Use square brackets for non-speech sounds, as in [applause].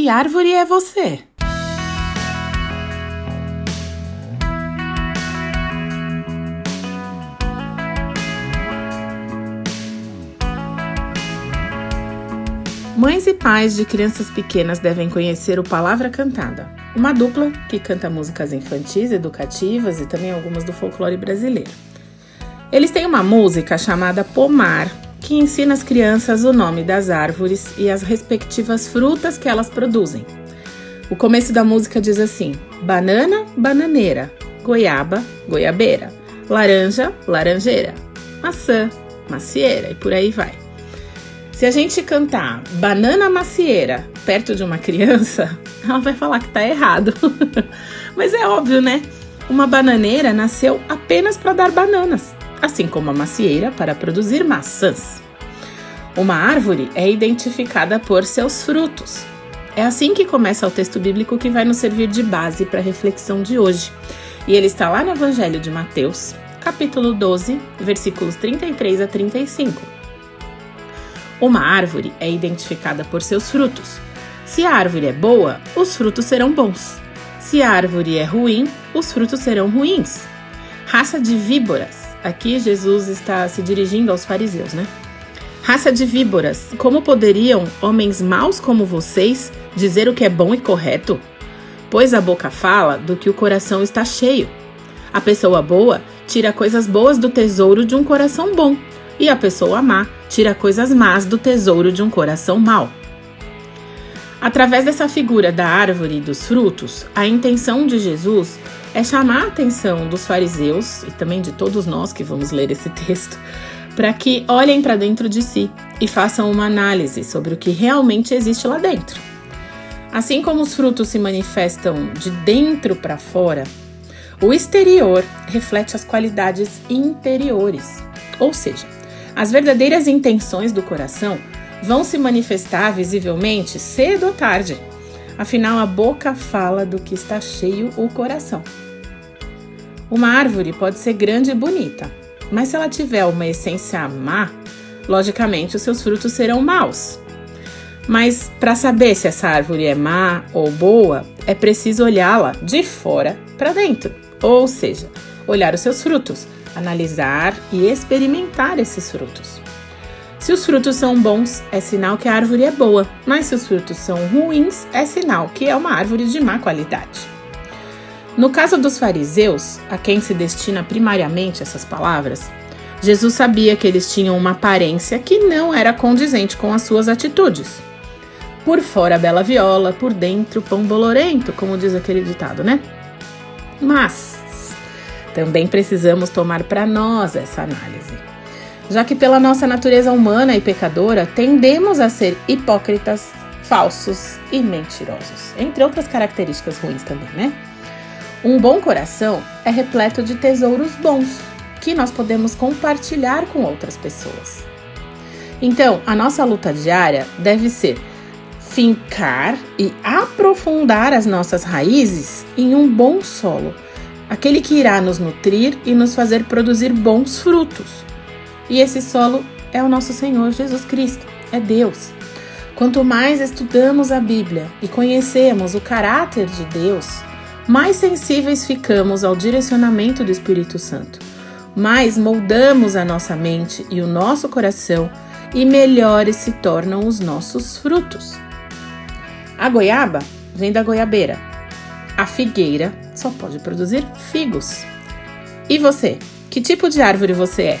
Que árvore é você? Mães e pais de crianças pequenas devem conhecer o Palavra Cantada, uma dupla que canta músicas infantis, educativas e também algumas do folclore brasileiro. Eles têm uma música chamada Pomar, que ensina as crianças o nome das árvores e as respectivas frutas que elas produzem. O começo da música diz assim: banana, bananeira, goiaba, goiabeira, laranja, laranjeira, maçã, macieira e por aí vai. Se a gente cantar banana macieira perto de uma criança, [laughs] ela vai falar que tá errado. [laughs] Mas é óbvio, né? Uma bananeira nasceu apenas para dar bananas, assim como a macieira para produzir maçãs. Uma árvore é identificada por seus frutos. É assim que começa o texto bíblico que vai nos servir de base para a reflexão de hoje. E ele está lá no Evangelho de Mateus, capítulo 12, versículos 33 a 35. Uma árvore é identificada por seus frutos. Se a árvore é boa, os frutos serão bons. Se a árvore é ruim, os frutos serão ruins. Raça de víboras. Aqui Jesus está se dirigindo aos fariseus, né? Raça de víboras, como poderiam homens maus como vocês dizer o que é bom e correto? Pois a boca fala do que o coração está cheio. A pessoa boa tira coisas boas do tesouro de um coração bom, e a pessoa má tira coisas más do tesouro de um coração mau. Através dessa figura da árvore e dos frutos, a intenção de Jesus é chamar a atenção dos fariseus e também de todos nós que vamos ler esse texto, para que olhem para dentro de si e façam uma análise sobre o que realmente existe lá dentro. Assim como os frutos se manifestam de dentro para fora, o exterior reflete as qualidades interiores, ou seja, as verdadeiras intenções do coração vão se manifestar visivelmente cedo ou tarde. Afinal, a boca fala do que está cheio o coração. Uma árvore pode ser grande e bonita, mas se ela tiver uma essência má, logicamente os seus frutos serão maus. Mas para saber se essa árvore é má ou boa, é preciso olhá-la de fora para dentro, ou seja, olhar os seus frutos analisar e experimentar esses frutos. Se os frutos são bons, é sinal que a árvore é boa, mas se os frutos são ruins, é sinal que é uma árvore de má qualidade. No caso dos fariseus, a quem se destina primariamente essas palavras, Jesus sabia que eles tinham uma aparência que não era condizente com as suas atitudes. Por fora bela viola, por dentro pão bolorento, como diz aquele ditado, né? Mas também precisamos tomar para nós essa análise. Já que, pela nossa natureza humana e pecadora, tendemos a ser hipócritas, falsos e mentirosos, entre outras características ruins também, né? Um bom coração é repleto de tesouros bons que nós podemos compartilhar com outras pessoas. Então, a nossa luta diária deve ser fincar e aprofundar as nossas raízes em um bom solo aquele que irá nos nutrir e nos fazer produzir bons frutos. E esse solo é o nosso Senhor Jesus Cristo, é Deus. Quanto mais estudamos a Bíblia e conhecemos o caráter de Deus, mais sensíveis ficamos ao direcionamento do Espírito Santo, mais moldamos a nossa mente e o nosso coração e melhores se tornam os nossos frutos. A goiaba vem da goiabeira, a figueira só pode produzir figos. E você? Que tipo de árvore você é?